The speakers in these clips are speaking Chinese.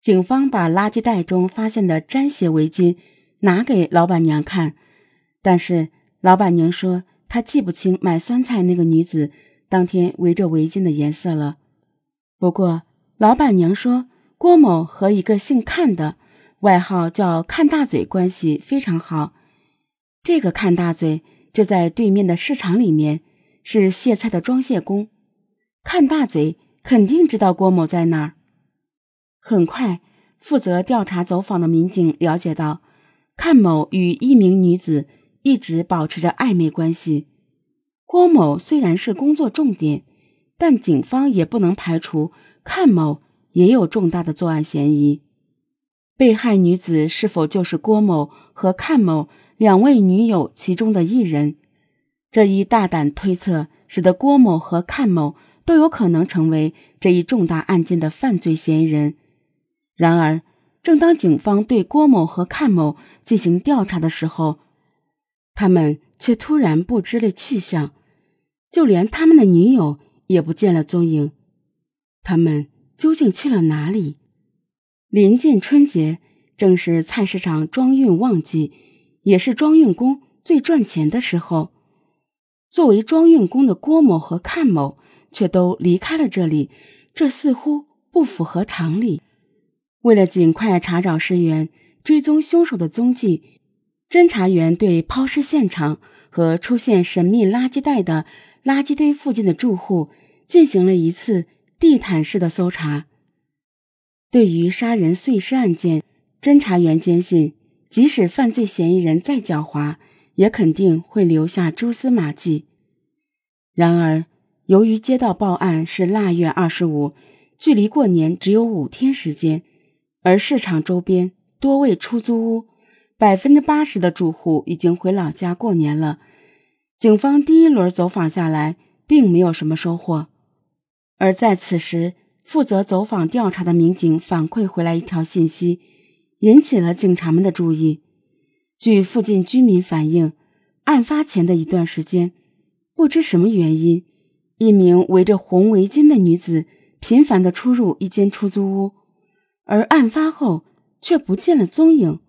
警方把垃圾袋中发现的粘血围巾拿给老板娘看，但是老板娘说她记不清买酸菜那个女子当天围着围巾的颜色了。不过老板娘说郭某和一个姓看的，外号叫“看大嘴”关系非常好。这个看大嘴就在对面的市场里面，是卸菜的装卸工。看大嘴肯定知道郭某在那儿。很快，负责调查走访的民警了解到，阚某与一名女子一直保持着暧昧关系。郭某虽然是工作重点，但警方也不能排除阚某也有重大的作案嫌疑。被害女子是否就是郭某和阚某两位女友其中的一人？这一大胆推测，使得郭某和阚某都有可能成为这一重大案件的犯罪嫌疑人。然而，正当警方对郭某和阚某进行调查的时候，他们却突然不知了去向，就连他们的女友也不见了踪影。他们究竟去了哪里？临近春节，正是菜市场装运旺季，也是装运工最赚钱的时候。作为装运工的郭某和阚某却都离开了这里，这似乎不符合常理。为了尽快查找尸源、追踪凶手的踪迹，侦查员对抛尸现场和出现神秘垃圾袋的垃圾堆附近的住户进行了一次地毯式的搜查。对于杀人碎尸案件，侦查员坚信，即使犯罪嫌疑人再狡猾，也肯定会留下蛛丝马迹。然而，由于接到报案是腊月二十五，距离过年只有五天时间。而市场周边多为出租屋，百分之八十的住户已经回老家过年了。警方第一轮走访下来，并没有什么收获。而在此时，负责走访调查的民警反馈回来一条信息，引起了警察们的注意。据附近居民反映，案发前的一段时间，不知什么原因，一名围着红围巾的女子频繁地出入一间出租屋。而案发后却不见了踪影。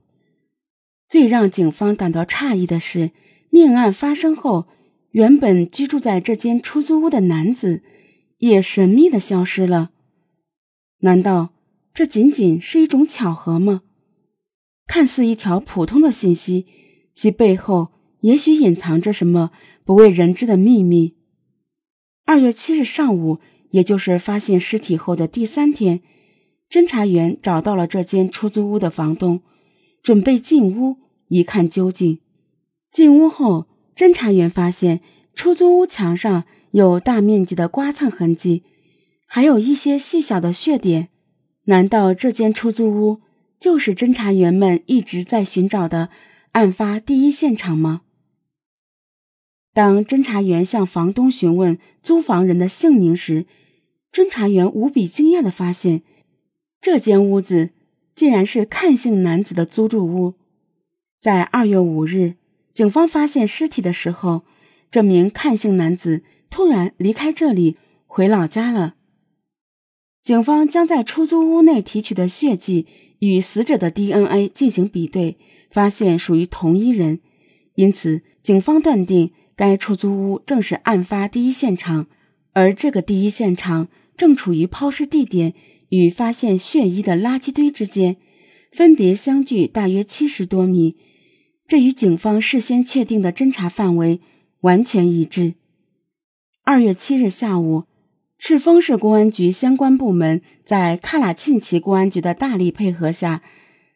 最让警方感到诧异的是，命案发生后，原本居住在这间出租屋的男子也神秘的消失了。难道这仅仅是一种巧合吗？看似一条普通的信息，其背后也许隐藏着什么不为人知的秘密。二月七日上午，也就是发现尸体后的第三天。侦查员找到了这间出租屋的房东，准备进屋一看究竟。进屋后，侦查员发现出租屋墙上有大面积的刮蹭痕迹，还有一些细小的血点。难道这间出租屋就是侦查员们一直在寻找的案发第一现场吗？当侦查员向房东询问租房人的姓名时，侦查员无比惊讶地发现。这间屋子竟然是看姓男子的租住屋。在二月五日，警方发现尸体的时候，这名看姓男子突然离开这里，回老家了。警方将在出租屋内提取的血迹与死者的 DNA 进行比对，发现属于同一人，因此警方断定该出租屋正是案发第一现场，而这个第一现场正处于抛尸地点。与发现血衣的垃圾堆之间，分别相距大约七十多米，这与警方事先确定的侦查范围完全一致。二月七日下午，赤峰市公安局相关部门在喀喇沁旗公安局的大力配合下，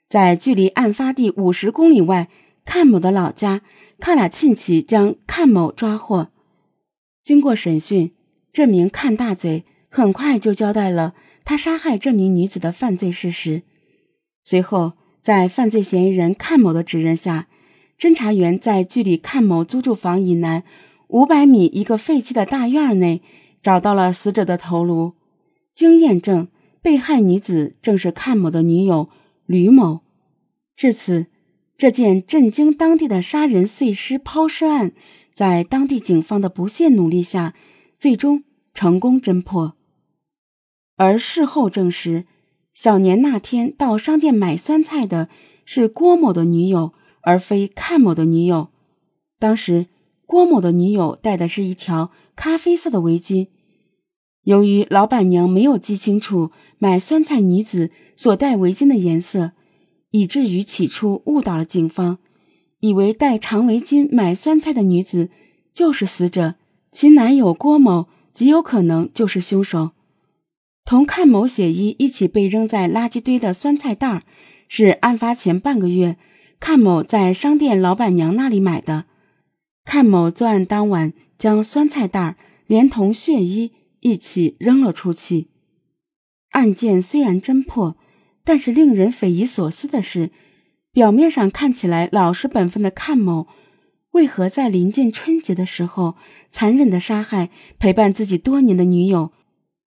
在距离案发地五十公里外阚某的老家喀喇沁旗将阚某抓获。经过审讯，这名阚大嘴很快就交代了。他杀害这名女子的犯罪事实。随后，在犯罪嫌疑人阚某的指认下，侦查员在距离阚某租住房以南五百米一个废弃的大院内找到了死者的头颅。经验证，被害女子正是阚某的女友吕某。至此，这件震惊当地的杀人碎尸抛尸案，在当地警方的不懈努力下，最终成功侦破。而事后证实，小年那天到商店买酸菜的是郭某的女友，而非阚某的女友。当时郭某的女友戴的是一条咖啡色的围巾。由于老板娘没有记清楚买酸菜女子所戴围巾的颜色，以至于起初误导了警方，以为戴长围巾买酸菜的女子就是死者，其男友郭某极有可能就是凶手。同阚某血衣一起被扔在垃圾堆的酸菜袋儿，是案发前半个月阚某在商店老板娘那里买的。阚某作案当晚将酸菜袋儿连同血衣一起扔了出去。案件虽然侦破，但是令人匪夷所思的是，表面上看起来老实本分的阚某，为何在临近春节的时候残忍的杀害陪伴自己多年的女友？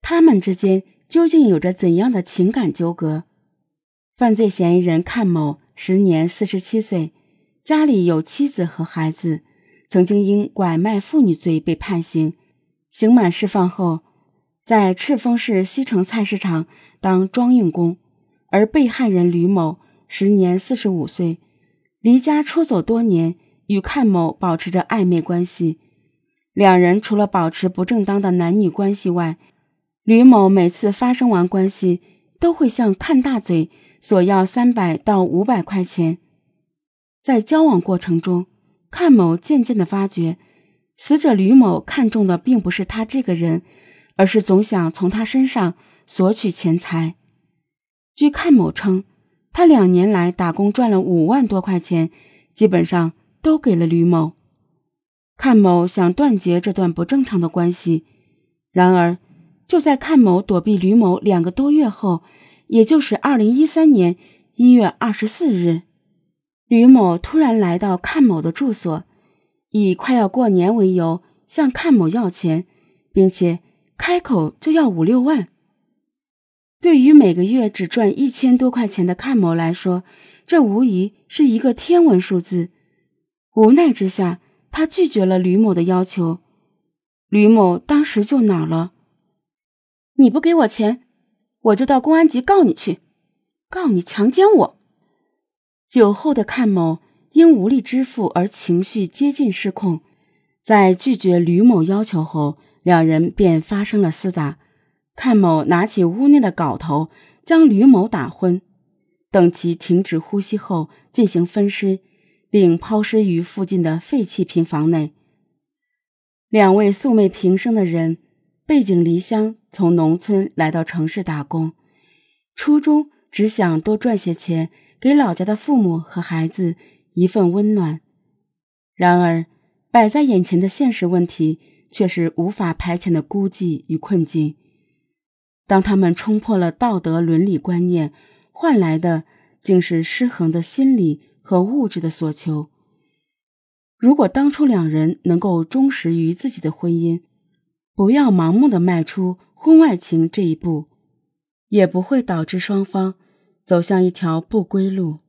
他们之间究竟有着怎样的情感纠葛？犯罪嫌疑人阚某时年四十七岁，家里有妻子和孩子，曾经因拐卖妇女罪被判刑，刑满释放后，在赤峰市西城菜市场当装运工。而被害人吕某时年四十五岁，离家出走多年，与阚某保持着暧昧关系。两人除了保持不正当的男女关系外，吕某每次发生完关系，都会向阚大嘴索要三百到五百块钱。在交往过程中，阚某渐渐的发觉，死者吕某看中的并不是他这个人，而是总想从他身上索取钱财。据阚某称，他两年来打工赚了五万多块钱，基本上都给了吕某。阚某想断绝这段不正常的关系，然而。就在阚某躲避吕某两个多月后，也就是二零一三年一月二十四日，吕某突然来到阚某的住所，以快要过年为由向阚某要钱，并且开口就要五六万。对于每个月只赚一千多块钱的阚某来说，这无疑是一个天文数字。无奈之下，他拒绝了吕某的要求。吕某当时就恼了。你不给我钱，我就到公安局告你去，告你强奸我。酒后的阚某因无力支付而情绪接近失控，在拒绝吕某要求后，两人便发生了厮打。阚某拿起屋内的镐头将吕某打昏，等其停止呼吸后进行分尸，并抛尸于附近的废弃平房内。两位素昧平生的人。背井离乡，从农村来到城市打工，初衷只想多赚些钱，给老家的父母和孩子一份温暖。然而，摆在眼前的现实问题却是无法排遣的孤寂与困境。当他们冲破了道德伦理观念，换来的竟是失衡的心理和物质的所求。如果当初两人能够忠实于自己的婚姻，不要盲目的迈出婚外情这一步，也不会导致双方走向一条不归路。